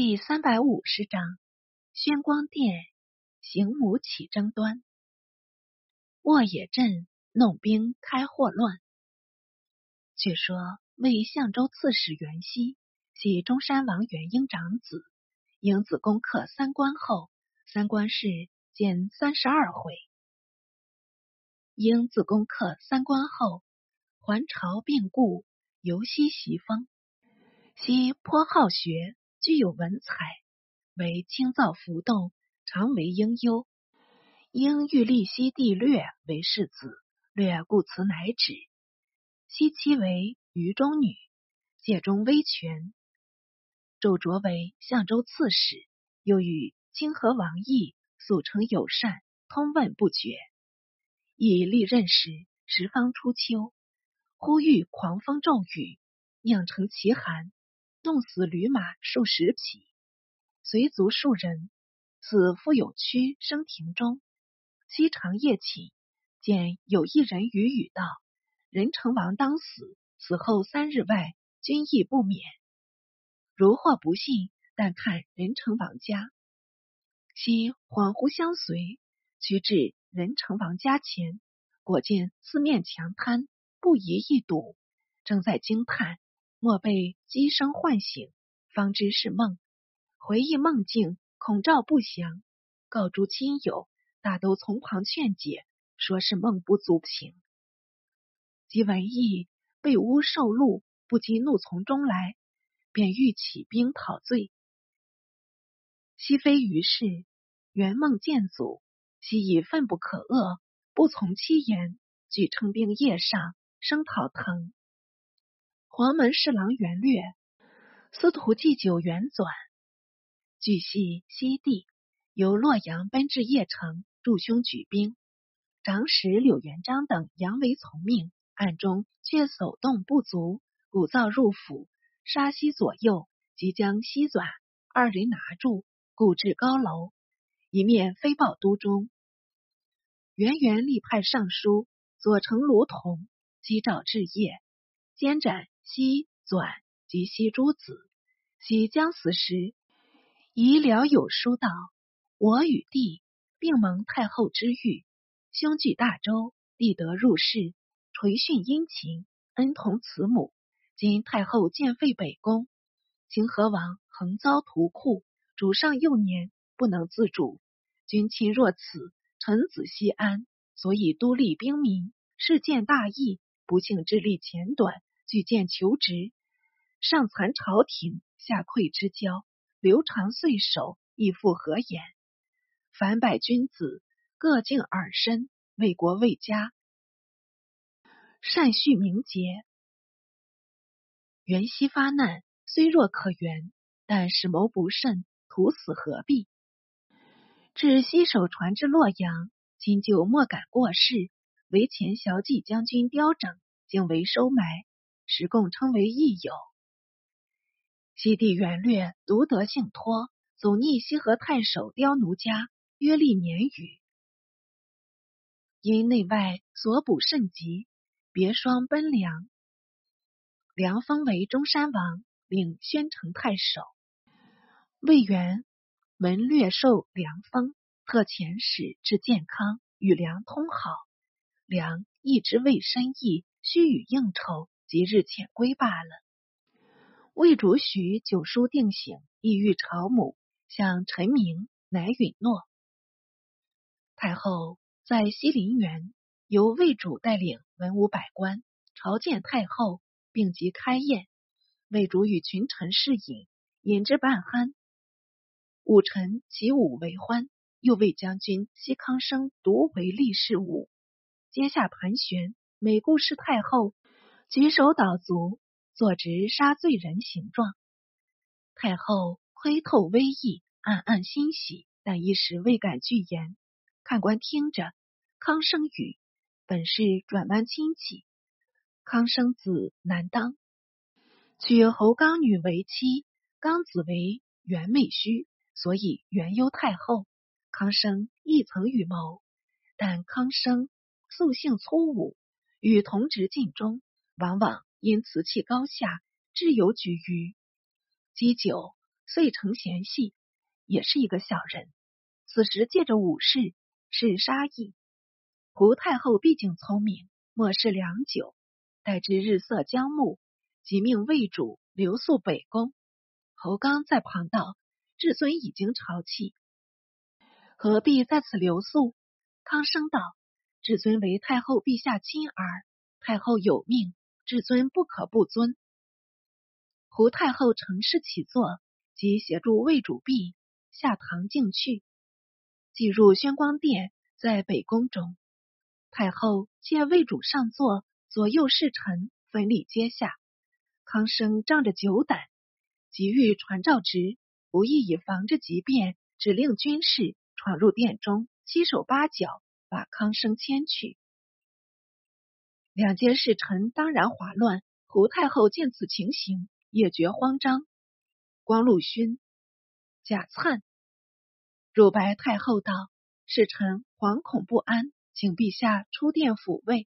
第三百五十章，宣光殿行母起争端，沃野镇弄兵开祸乱。却说为相州刺史袁熙，系中山王元英长子，英子攻克三关后，三关事见三十二回。英自攻克三关后，还朝病故，游西袭封。西颇好学，具有文采，为清造浮动，常为应忧。应欲立西帝略为世子，略故辞乃止。西妻为余中女，借中威权。周卓为相州刺史，又与清河王毅素成友善，通问不绝。以历任时，时方初秋，忽遇狂风骤雨，酿成奇寒。冻死驴马数十匹，随卒数人。死复有屈生庭中，西长夜寝，见有一人语语道：“任成王当死，死后三日外，君亦不免。如或不信，但看任成王家。”西恍惚相随，趋至任成王家前，果见四面墙瘫，不宜一睹，正在惊叹。莫被机声唤醒，方知是梦。回忆梦境，恐兆不祥，告诸亲友，大都从旁劝解，说是梦不足平。及闻义被诬受禄，不禁怒从中来，便欲起兵讨罪。熹妃于是圆梦见阻，昔已愤不可遏，不从其言，举称兵夜上，声讨腾。黄门侍郎元略、司徒祭酒元纂，据系西帝由洛阳奔至邺城，助兄举兵。长史柳元璋等扬为从命，暗中却手动不足，鼓噪入府，杀西左右，即将西纂二人拿住，固置高楼，一面飞报都中。元元立派尚书左丞卢仝击诏至邺，监斩。西纂及西诸子，西将死时，遗了有书道：“我与弟并蒙太后之遇，兄据大周，弟得入世，垂训殷勤，恩同慈母。今太后建废北宫，秦和王横遭屠库，主上幼年，不能自主。君亲若此，臣子西安，所以都立兵民，事见大义。不幸之力浅短。”举荐求职，上惭朝廷，下愧之交，留长岁首，亦复何言？凡百君子，各敬尔身，为国为家，善续名节。袁熙发难，虽若可原，但使谋不慎，徒死何必？至西守传至洛阳，今就莫敢过世，为前骁骑将军雕整，竟为收埋。时共称为义友。西帝元略独得信托，祖逆西河太守刁奴家，约立年余。因内外所补甚急，别双奔梁。梁封为中山王，领宣城太守。魏元闻略受梁封，特遣使至健康，与梁通好。梁一直未深意，须与应酬。即日遣归罢了。魏主许九叔定省，意欲朝母，向陈明，乃允诺。太后在西陵园，由魏主带领文武百官朝见太后，并即开宴。魏主与群臣侍饮，饮之半酣。武臣起舞为欢，又为将军西康生独为立事武。阶下盘旋，每顾视太后。举手倒足，坐直杀罪人形状。太后窥透微意，暗暗欣喜，但一时未敢拒言。看官听着，康生语本是转弯亲戚，康生子难当，娶侯刚女为妻，刚子为元妹婿，所以元忧太后。康生亦曾预谋，但康生素性粗武，与同职尽忠。往往因瓷器高下，挚有举于积久，遂成贤系，也是一个小人。此时借着武士是杀意。胡太后毕竟聪明，莫视良久，待至日色将暮，即命魏主留宿北宫。侯刚在旁道：“至尊已经朝气，何必在此留宿？”康生道：“至尊为太后陛下亲儿，太后有命，至尊不可不尊。”胡太后乘势起坐，即协助魏主婢下堂进去。进入宣光殿，在北宫中，太后见魏主上座，左右侍臣分礼阶下。康生仗着酒胆，急欲传召职，不意以防着急变，指令军士闯入殿中，七手八脚把康生牵去。两间侍臣当然哗乱。胡太后见此情形。也觉慌张。光禄勋贾灿入白太后道：“使臣惶恐不安，请陛下出殿抚慰。”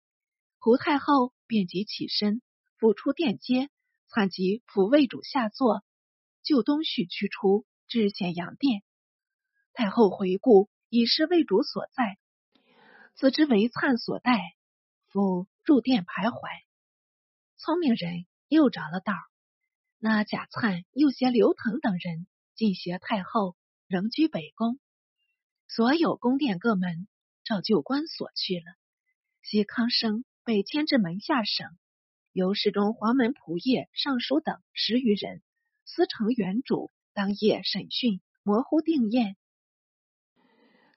胡太后便即起身，抚出殿阶，粲即抚慰主下座，就东序驱出至显阳殿。太后回顾，已是魏主所在，自知为灿所待，复入殿徘徊。聪明人又着了道。那贾灿又携刘腾等人进携太后，仍居北宫。所有宫殿各门照旧关锁去了。西康生被牵至门下省，由侍中黄门仆射、尚书等十余人司成原主，当夜审讯，模糊定验。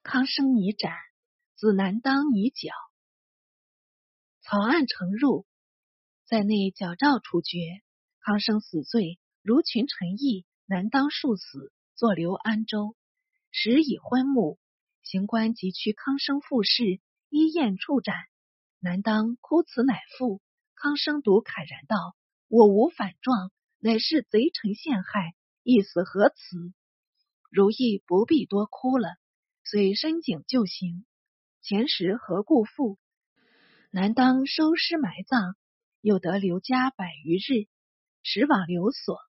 康生拟斩，子难当拟绞。草案呈入，在内矫诏处决。康生死罪，如群臣议，难当数死，坐留安州。时已昏暮，刑官即驱康生复试，依宴处斩。难当哭辞乃复。康生独慨然道：“我无反状，乃是贼臣陷害，一死何辞？如意不必多哭了，遂申请就刑。前时何故复？难当收尸埋葬，又得留家百余日。”时往留所，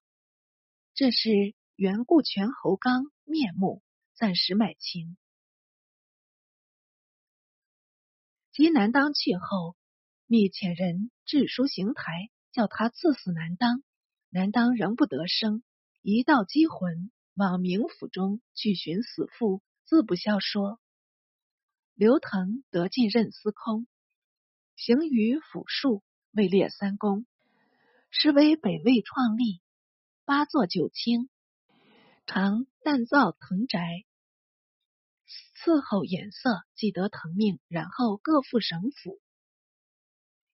这是原故全侯刚面目，暂时买情。及南当去后，密遣人致书行台，叫他赐死南当。南当仍不得生，一道积魂往冥府中去寻死父，自不消说。刘腾得进任司空，行于府庶，位列三公。实为北魏创立，八座九卿，常淡造藤宅，伺候颜色，既得腾命，然后各赴省府，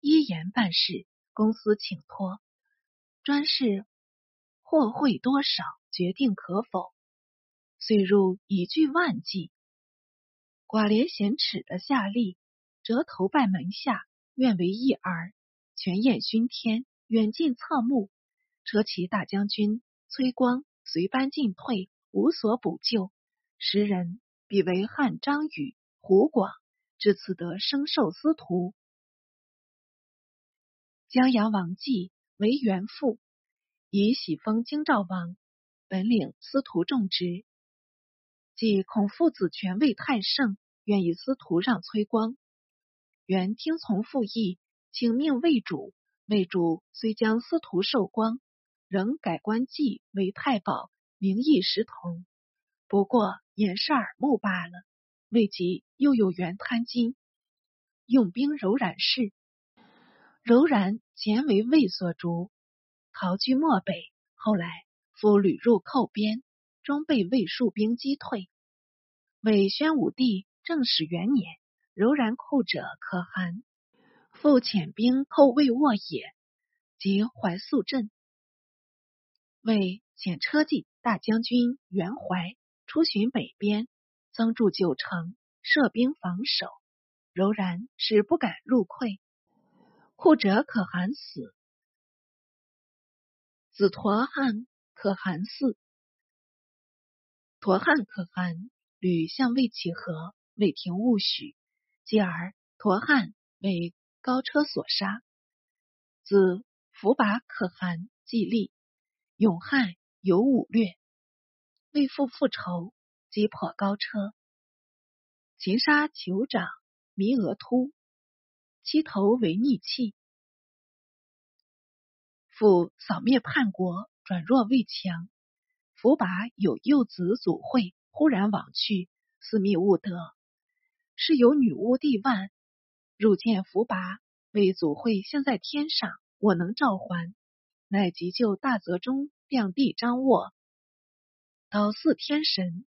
依言办事，公私请托，专事货汇多少，决定可否。遂入以具万计，寡廉鲜耻的下吏，折头拜门下，愿为一儿，权宴熏天。远近侧目，车骑大将军崔光随班进退，无所补救。时人比为汉张宇、胡广，至此得生受司徒。江阳王继为元父，以喜封京兆王，本领司徒重职。即孔父子权位太盛，愿以司徒让崔光。原听从父意，请命魏主。魏主虽将司徒寿光，仍改官纪为太保，名义实同，不过掩饰耳目罢了。未及又有原贪金，用兵柔然氏，柔然前为魏所逐，逃居漠北，后来复屡入寇边，终被魏戍兵击退。魏宣武帝正始元年，柔然寇者可汗。复遣兵寇魏沃野及怀素镇，为遣车骑大将军袁怀出巡北边，增筑九城，设兵防守。柔然是不敢入溃。护者可汗死，子陀汉可汗嗣。陀汉可汗屡向魏乞和，未听勿许，继而陀汉为。高车所杀，子伏拔可汗继立，永汉有武略，为父复仇，击破高车，擒杀酋长弥额突，其头为逆气。父扫灭叛国，转弱为强。福拔有幼子祖惠，忽然往去，私密勿得，是由女巫帝万入见福拔，为祖会现在天上，我能召还，乃急救大泽中亮帝张卧，导四天神。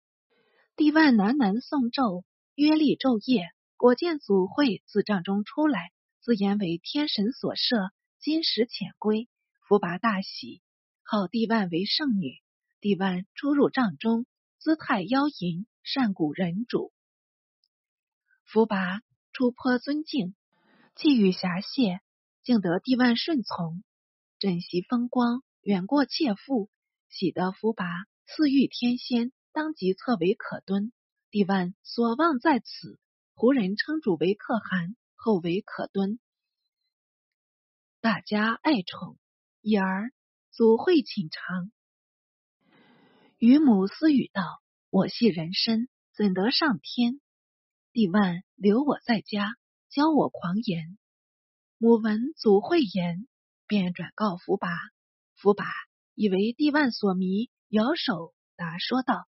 帝万喃喃诵咒，约立昼夜，果见祖会自帐中出来，自言为天神所设，今时遣归。福拔大喜，号帝万为圣女。帝万出入帐中，姿态妖淫，善古人主。福拔出颇尊敬，寄予侠谢，竟得帝万顺从。枕席风光，远过妾妇，喜得福拔似遇天仙，当即侧为可敦。帝万所望在此，胡人称主为可汗，后为可敦，大家爱宠。已儿祖惠寝长，与母私语道：“我系人身，怎得上天？”帝万留我在家，教我狂言。母闻祖惠言，便转告福拔。福拔以为帝万所迷，摇手答说道：“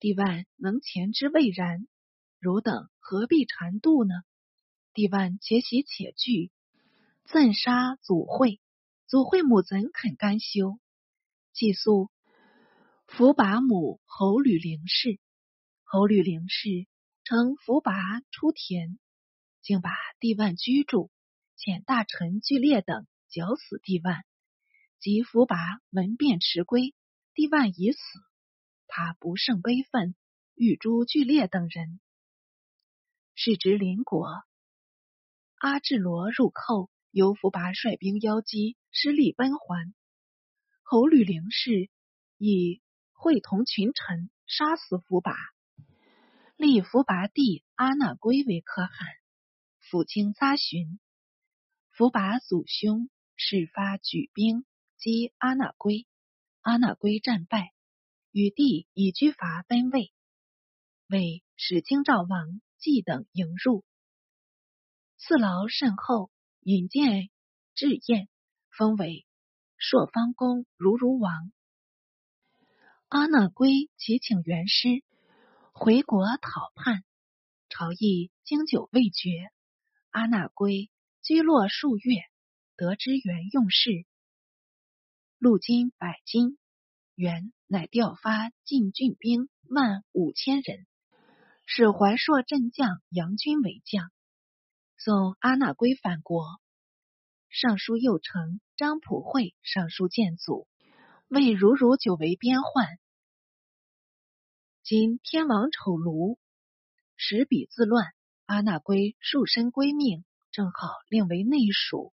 帝万能前之未然，汝等何必缠度呢？”帝万且喜且惧，赠杀祖惠。祖惠母怎肯甘休？寄宿福拔母侯吕灵氏，侯吕灵氏乘福拔出田，竟把帝万居住，遣大臣巨烈等绞死帝万。及福拔闻变迟归，帝万已死，他不胜悲愤，欲诛巨烈等人。是值邻国，阿智罗入寇。由福拔率兵邀击，失利奔还。侯吕灵氏以会同群臣杀死福拔，立福拔弟阿那圭为可汗。抚清匝巡，福拔祖兄始发举兵击阿那圭，阿那圭战败，与弟以军阀分位，为使京兆王季等迎入，赐劳甚厚。引荐至宴，封为朔方公如如王。阿那圭祈请元师回国讨叛，朝议经久未决。阿那圭居落数月，得知元用事，路金百金，元乃调发禁郡兵万五千人，使怀朔镇将杨军为将。送阿那圭返国，尚书右丞张普惠上书谏阻，为如如久为边患。今天王丑庐，使彼自乱，阿那圭束身归命，正好令为内属，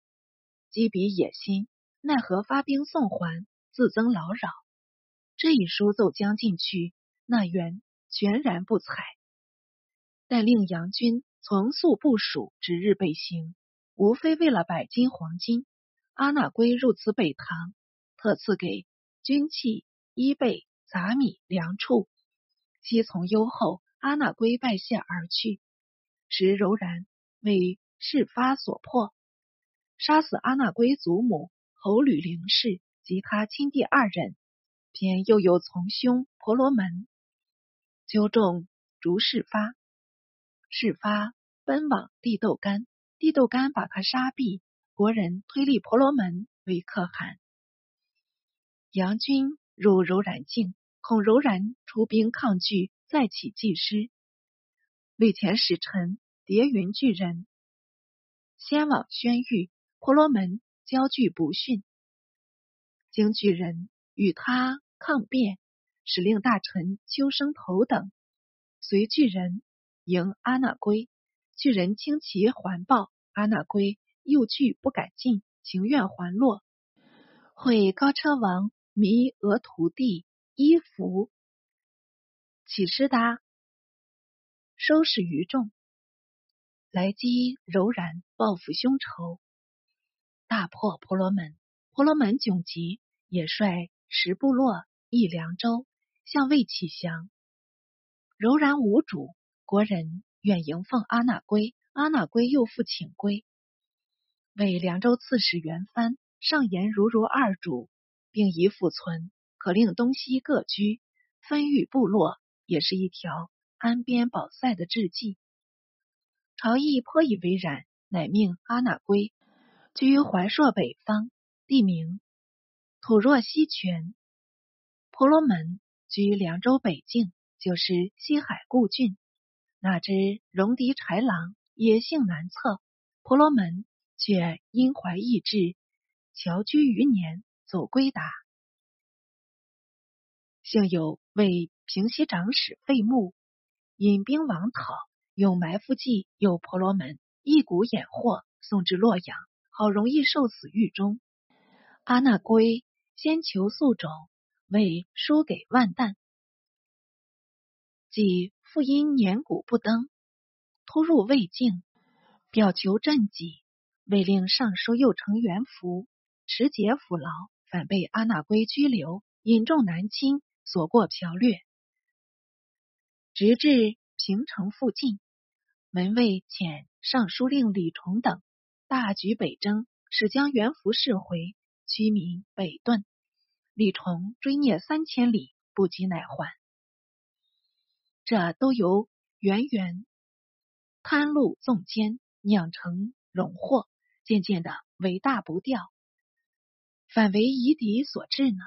积彼野心，奈何发兵送还，自增劳扰。这一书奏将进去，那元全然不睬，但令杨军。从速部署，指日备行，无非为了百金黄金。阿那圭入此北唐，特赐给军器、衣被、杂米、粮畜。悉从优厚，阿那归拜谢而去。时柔然为事发所迫，杀死阿那归祖母侯吕灵氏及他亲弟二人，偏又有从兄婆罗门纠众逐事发。事发奔往地豆干，地豆干把他杀毙。国人推立婆罗门为可汗。杨军入柔然境，孔柔然出兵抗拒，再起祭师。为前使臣叠云巨人先往宣谕，婆罗门焦惧不逊。经巨人与他抗辩，使令大臣秋生头等随巨人。迎阿那圭，巨人轻骑环抱，阿那圭又惧不敢进，情愿还落。会高车王弥额徒弟伊福起师达，收拾于众，来击柔然，报复凶仇，大破婆罗门。婆罗门窘急，也率十部落一凉州，向魏启降。柔然无主，国人愿迎奉阿那归，阿那归又复请归。为凉州刺史元藩上言如如二主，并宜复存，可令东西各居，分域部落，也是一条安边保塞的志计。朝议颇以为然，乃命阿那归居怀朔北方，地名土若西泉；婆罗门居凉州北境。就是西海故郡，哪知戎狄豺狼，野性难测。婆罗门却因怀异志，侨居余年，走归达。幸有为平西长史费穆引兵王讨，用埋伏计诱婆罗门一股掩获，送至洛阳，好容易受死狱中。阿那归先求宿种，为输给万旦。即复因年谷不登，突入魏境，表求赈济，未令尚书右丞元福持节抚劳，反被阿那归拘留，引众南侵，所过剽掠，直至平城附近，门卫遣尚书令李崇等大举北征，使将元福释回，居民北遁。李崇追孽三千里，不及乃还。这都由源源贪禄纵奸酿成荣祸，渐渐的为大不掉，反为夷狄所致呢？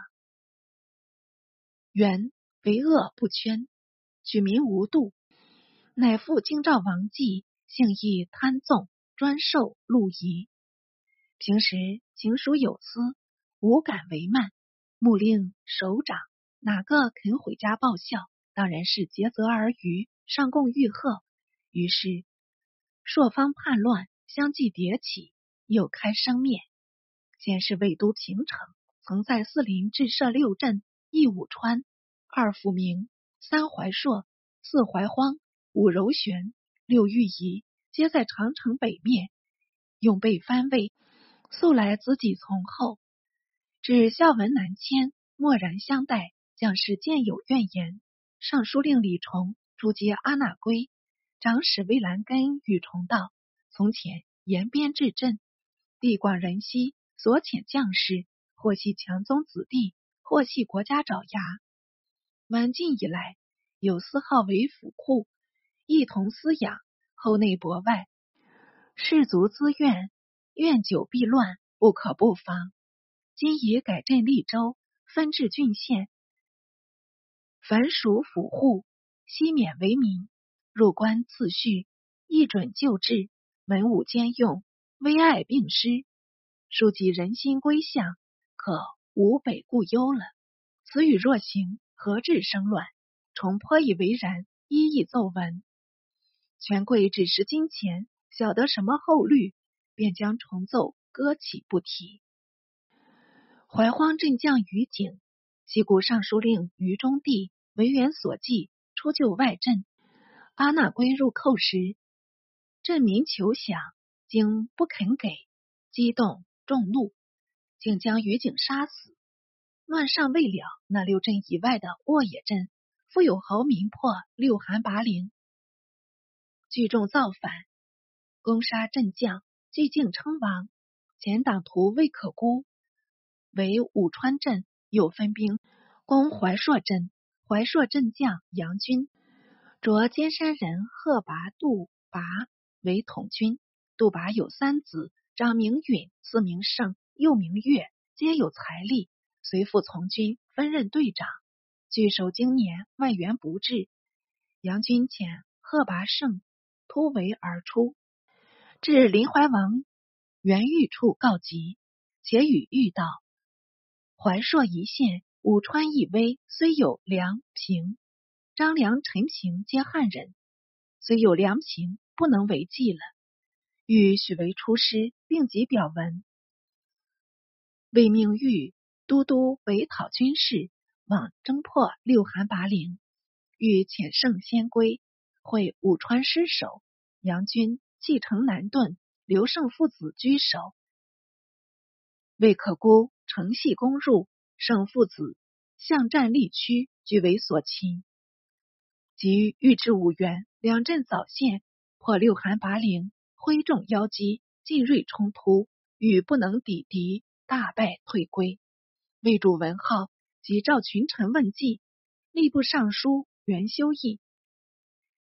元为恶不圈，举民无度，乃复京兆王继，性亦贪纵，专受禄夷。平时行属有司，无敢为慢。目令首长，哪个肯回家报效？当然是竭泽而渔，上贡欲贺。于是朔方叛乱相继迭起，又开生面。先是魏都平城，曾在四邻置设六镇：一武川，二抚明，三怀朔，四怀荒，五柔玄，六御仪，皆在长城北面。永被藩魏素来子己从后，至孝文南迁，默然相待，将士渐有怨言。尚书令李崇出接阿那归，长史魏兰根与崇道：从前沿边治镇，地广人稀，所遣将士或系强宗子弟，或系国家爪牙。晚晋以来，有司号为府库，一同饲养，后内博外，士卒资怨，愿久必乱，不可不防。今已改镇利州，分治郡县。凡属府户，悉免为民。入关次序，一准就治，文武兼用，威爱并施，庶几人心归向，可无北顾忧了。此语若行，何至生乱？重颇以为然，一一奏闻。权贵只识金钱，晓得什么后虑，便将重奏搁起不提。怀荒镇将于景，西谷尚书令于中帝。为元所记，出救外镇。阿那归入寇时，镇民求饷，竟不肯给，激动众怒，竟将于景杀死。乱尚未了，那六镇以外的沃野镇，复有豪民破六韩拔陵，聚众造反，攻杀镇将，俱竟称王。前党徒魏可孤为武川镇，又分兵攻怀朔镇。怀朔镇将杨军着尖山人贺拔、杜拔为统军。杜拔有三子，长名允，字名胜，又名岳，皆有财力，随父从军，分任队长。据守经年，外援不至。杨军遣贺拔胜突围而出，至临淮王袁玉处告急，且与玉道：怀朔一县。武川一威，虽有梁平、张良、陈平皆汉人，虽有梁平，不能为继了。欲许为出师，并即表文，为命欲都督北讨军事，往征破六韩拔陵。欲遣圣先归，会武川失守，杨军继承南遁，刘胜父子居守。魏可孤乘隙攻入。胜父子向战力屈，俱为所擒。及欲至五原，两阵早陷，破六韩拔陵，挥众邀击，进锐冲突，与不能抵敌，大败退归。魏主文浩即召群臣问计，吏部尚书袁修义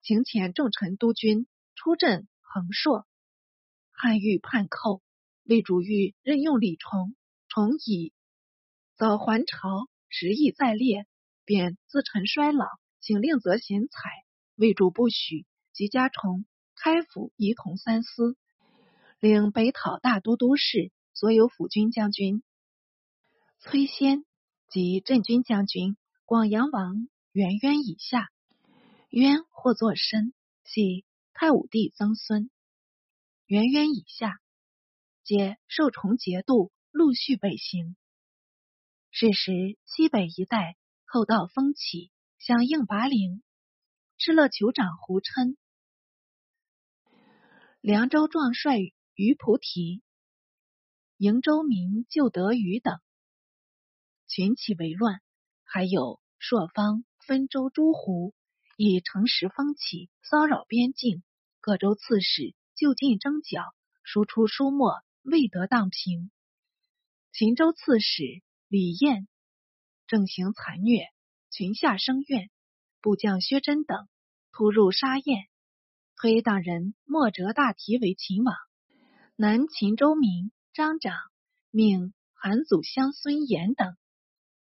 请遣众臣督军出镇横朔。汉欲叛寇，魏主欲任用李崇，崇以早还朝，时意在列，便自陈衰老，请令择贤才。魏主不许，即加崇开府仪同三司，领北讨大都督事，所有辅军将军。崔仙及镇军将军广阳王元渊以下，渊或作申，系太武帝曾孙。元渊以下，皆受崇节度，陆续北行。是时西北一带寇盗风起，响应拔陵。敕勒酋长胡琛、凉州壮帅于菩提、瀛州民旧德宇等。群起为乱，还有朔方分州诸胡以城池风起，骚扰边境。各州刺史就近征剿，输出书墨，未得荡平。秦州刺史李彦正行残虐，群下生怨。部将薛真等突入沙堰，推党人莫哲大提为秦王。南秦州民张长命韩祖相孙延等。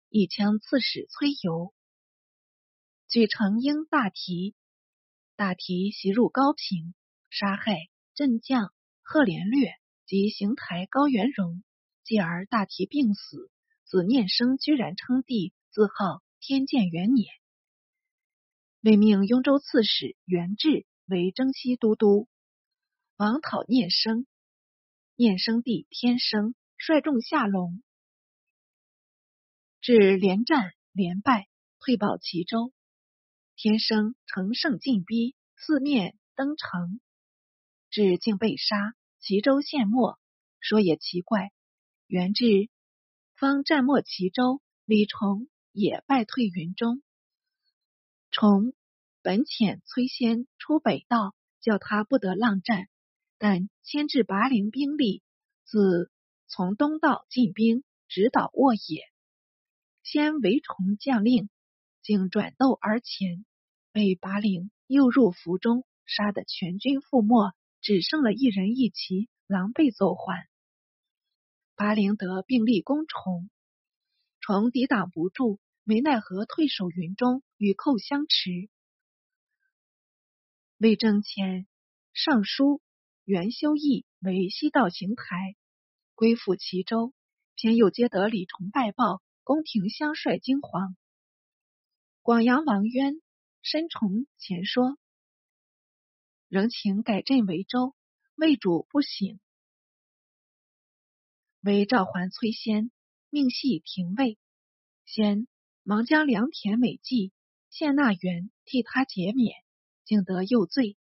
一枪刺史崔游，举成英大提，大提袭入高平，杀害镇将贺连略及邢台高元荣，继而大提病死，子念生居然称帝，自号天监元年。为命雍州刺史元志为征西都督，王讨念生，念生帝天生率众下龙。至连战连败，退保齐州。天生乘胜进逼，四面登城，至竟被杀。齐州陷没。说也奇怪，元至方战没齐州，李崇也败退云中。崇本遣崔仙出北道，叫他不得浪战，但牵制拔陵兵力，自从东道进兵，直捣沃野。先为崇将令，竟转斗而前，被拔陵诱入府中，杀得全军覆没，只剩了一人一骑，狼狈走还。拔陵得并立攻崇，崇抵挡不住，没奈何退守云中，与寇相持。魏征遣尚书袁修义为西道行台，归附齐州，偏又接得李崇拜报。宫廷相率惊惶，广阳王渊申崇前说，仍请改镇为州。魏主不省，为召还崔仙，命系廷尉。先忙将良田美计献纳元，替他减免，竟得又罪。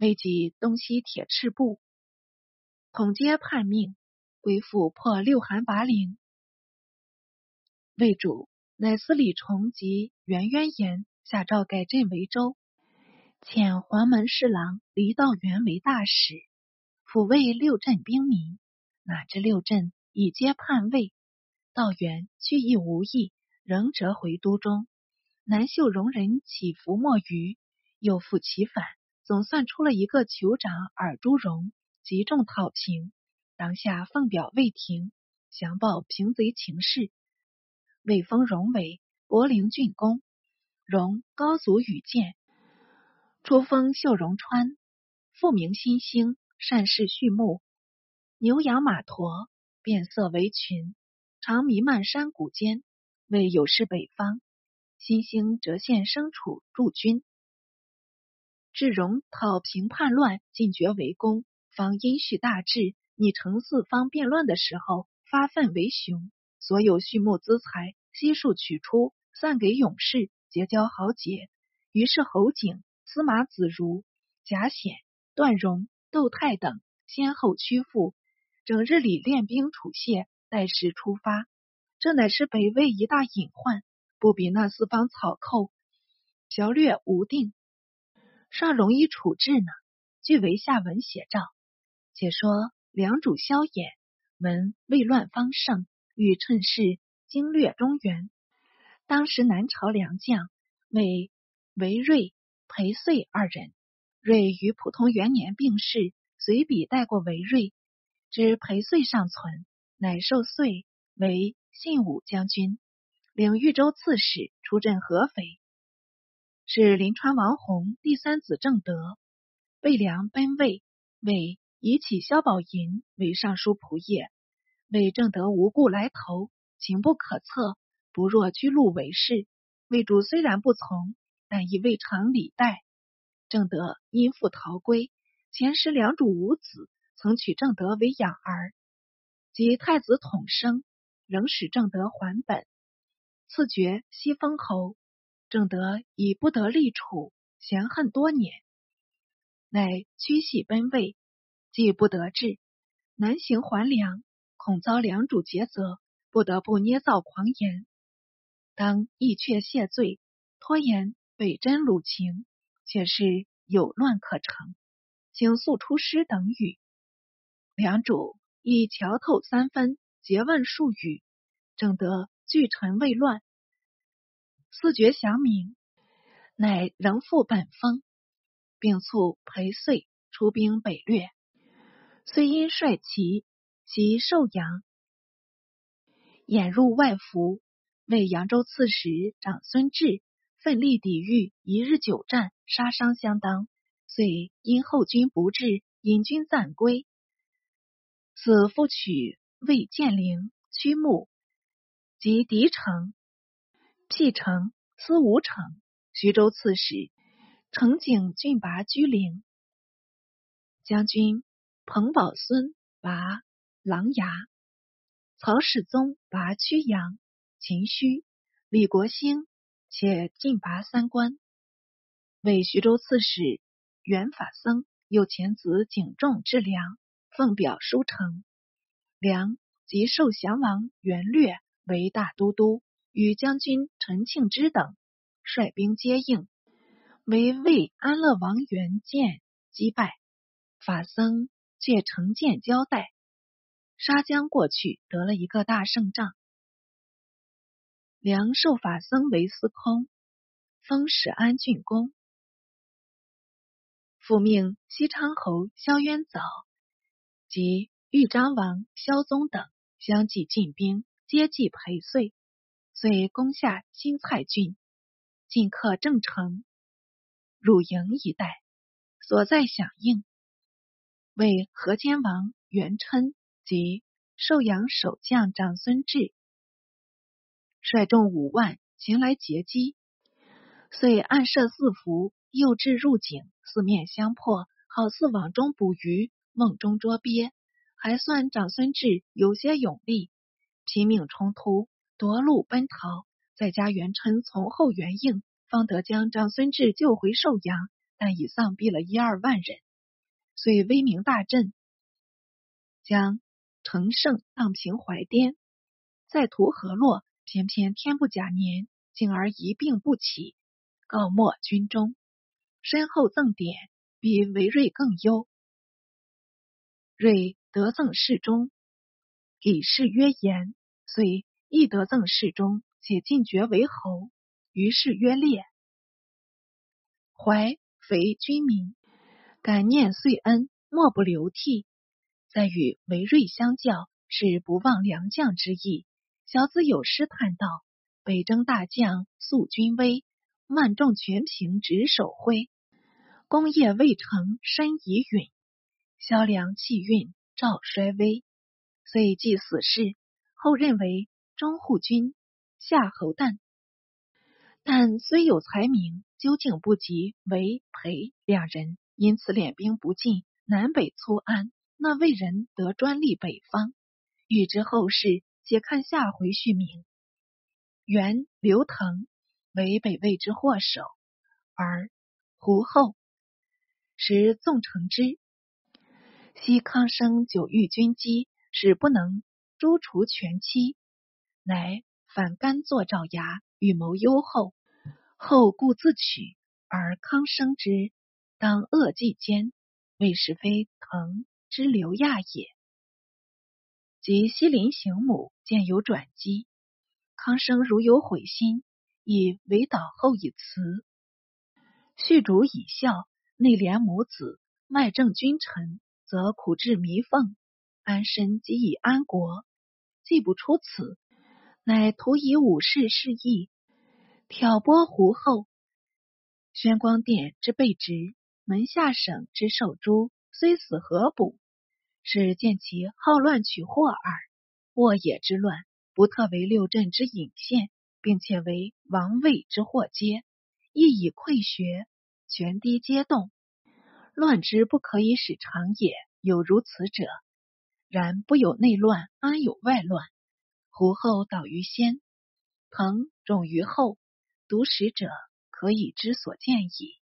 未及东西铁赤部，统皆叛命，归附破六寒拔陵。魏主乃司李崇及袁渊言下诏改镇为州，遣黄门侍郎黎道元为大使，抚慰六镇兵民。哪知六镇已皆叛魏，道元去意无益，仍折回都中。南秀容人起伏莫余，又复其反，总算出了一个酋长尔朱荣，集众讨平。当下奉表魏廷，详报平贼情事。魏封荣为博陵郡公，荣高祖羽见，初封秀容川，复名新兴，善事畜牧，牛羊马驼，变色为群，常弥漫山谷间，为有事北方。新兴折现牲畜驻军，至荣讨平叛乱，进爵为公，方因序大治，拟成四方变乱的时候，发愤为雄。所有畜牧资财悉数取出，散给勇士，结交豪杰。于是侯景、司马子如、贾显、段荣、窦泰等先后屈服，整日里练兵处械，待时出发。这乃是北魏一大隐患。不比那四方草寇剽掠无定，尚容易处置呢。据为下文写照，且说梁主萧衍闻魏乱方盛，欲趁势经略中原。当时南朝良将为韦睿、裴遂二人。睿于普通元年病逝，随笔带过韦睿，知裴遂尚存，乃授遂为信武将军，领豫州刺史，出镇合肥。是临川王弘第三子正德，魏良奔魏，魏以起萧宝寅为尚书仆射。魏正德无故来投，情不可测，不若居禄为士。魏主虽然不从，但亦未尝礼待。正德因父逃归，前时两主无子，曾娶正德为养儿，及太子统生，仍使正德还本，赐爵西封侯。正德已不得立储，嫌恨多年，乃屈膝奔魏，既不得志，南行还梁，恐遭梁主诘责，不得不捏造狂言，当意却谢罪，拖延北征鲁秦。且是有乱可成，请速出师等语。梁主以桥透三分，诘问数语，正得俱臣未乱，四绝降明，乃仍复本封，并促裴遂出兵北掠。虽因率齐其寿阳，掩入外伏，为扬州刺史长孙志。奋力抵御，一日久战，杀伤相当，遂因后军不至，引军暂归。此复取魏建陵、曲牧及狄城、辟城、司吴城、徐州刺史程景郡拔居陵，将军彭宝孙拔琅琊，曹世宗拔曲阳、秦须，李国兴。且进拔三关，为徐州刺史元法僧又遣子景仲之良，奉表书城。梁即受降王元略为大都督，与将军陈庆之等率兵接应，为魏安乐王元建击败。法僧却乘剑交代，杀将过去，得了一个大胜仗。梁受法僧为司空，封始安郡公，复命西昌侯萧渊藻及豫章王萧宗等相继进兵，接济裴遂，遂攻下新蔡郡，进克郑城、汝营一带，所在响应，为河间王元琛及寿阳守将长孙志。率众五万前来截击，遂暗设四伏，诱至入井，四面相迫，好似网中捕鱼，梦中捉鳖。还算长孙志有些勇力，拼命冲突，夺路奔逃。再加元琛从后援应，方得将长孙志救回寿阳，但已丧毙了一二万人，遂威名大振，将乘胜荡平淮滇，再图河洛。偏偏天不假年，竟而一病不起，告没军中。身后赠典，比韦睿更优。睿得赠侍中，给事曰严，遂亦得赠侍中，且进爵为侯。于是曰烈。怀肥君民，感念岁恩，莫不流涕。在与韦睿相较，是不忘良将之意。小子有诗叹道：“北征大将肃军威，万众全凭执手挥。功业未成身已陨，萧梁气运兆衰微。遂记死事，后任为中护军夏侯旦。但虽有才名，究竟不及韦裴两人，因此敛兵不进，南北粗安。那魏人得专利北方，欲知后事。”且看下回续名。原刘腾为北魏之祸首，而胡后时纵成之。西康生久遇军机，使不能诛除全妻，乃反甘作爪牙，预谋优厚，后故自取，而康生之，当恶计间，为是非腾之流亚也。及西林行母见有转机，康生如有悔心，以为导后以辞。续主以孝，内怜母子，外正君臣，则苦至弥缝，安身即以安国。既不出此，乃图以武士示意，挑拨胡后。宣光殿之备职，门下省之受诛，虽死何补？是见其好乱取祸耳。沃野之乱，不特为六镇之引线，并且为王位之祸阶，亦以溃学，全堤皆动。乱之不可以使长也，有如此者。然不有内乱，安有外乱？胡后导于先，朋种于后，读史者可以知所见矣。